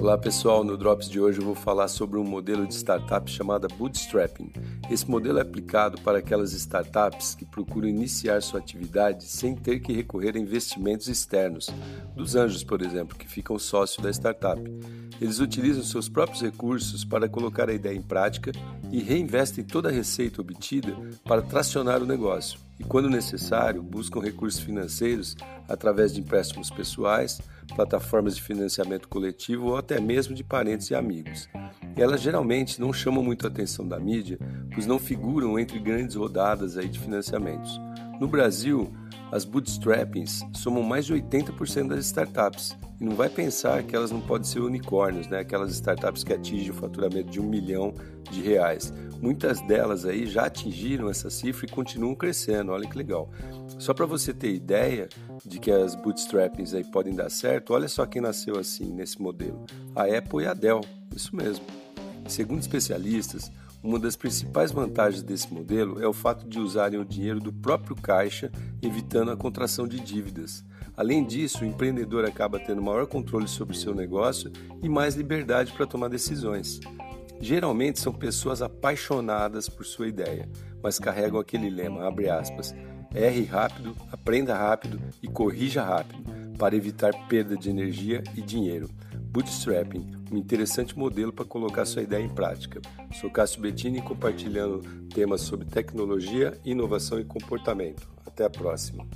Olá pessoal, no Drops de hoje eu vou falar sobre um modelo de startup chamada Bootstrapping. Esse modelo é aplicado para aquelas startups que procuram iniciar sua atividade sem ter que recorrer a investimentos externos, dos anjos, por exemplo, que ficam sócio da startup. Eles utilizam seus próprios recursos para colocar a ideia em prática e reinvestem toda a receita obtida para tracionar o negócio. E, quando necessário, buscam recursos financeiros através de empréstimos pessoais, plataformas de financiamento coletivo ou até mesmo de parentes e amigos. Elas geralmente não chamam muito a atenção da mídia, pois não figuram entre grandes rodadas aí de financiamentos. No Brasil, as bootstrappings somam mais de 80% das startups. E não vai pensar que elas não podem ser unicórnios, né? aquelas startups que atingem o faturamento de um milhão de reais. Muitas delas aí já atingiram essa cifra e continuam crescendo, olha que legal. Só para você ter ideia de que as bootstrappings aí podem dar certo, olha só quem nasceu assim nesse modelo: a Apple e a Dell, isso mesmo. Segundo especialistas, uma das principais vantagens desse modelo é o fato de usarem o dinheiro do próprio caixa, evitando a contração de dívidas. Além disso, o empreendedor acaba tendo maior controle sobre o seu negócio e mais liberdade para tomar decisões. Geralmente são pessoas apaixonadas por sua ideia, mas carregam aquele lema, abre aspas, erre rápido, aprenda rápido e corrija rápido, para evitar perda de energia e dinheiro. Bootstrapping, um interessante modelo para colocar sua ideia em prática. Sou Cássio Bettini compartilhando temas sobre tecnologia, inovação e comportamento. Até a próxima.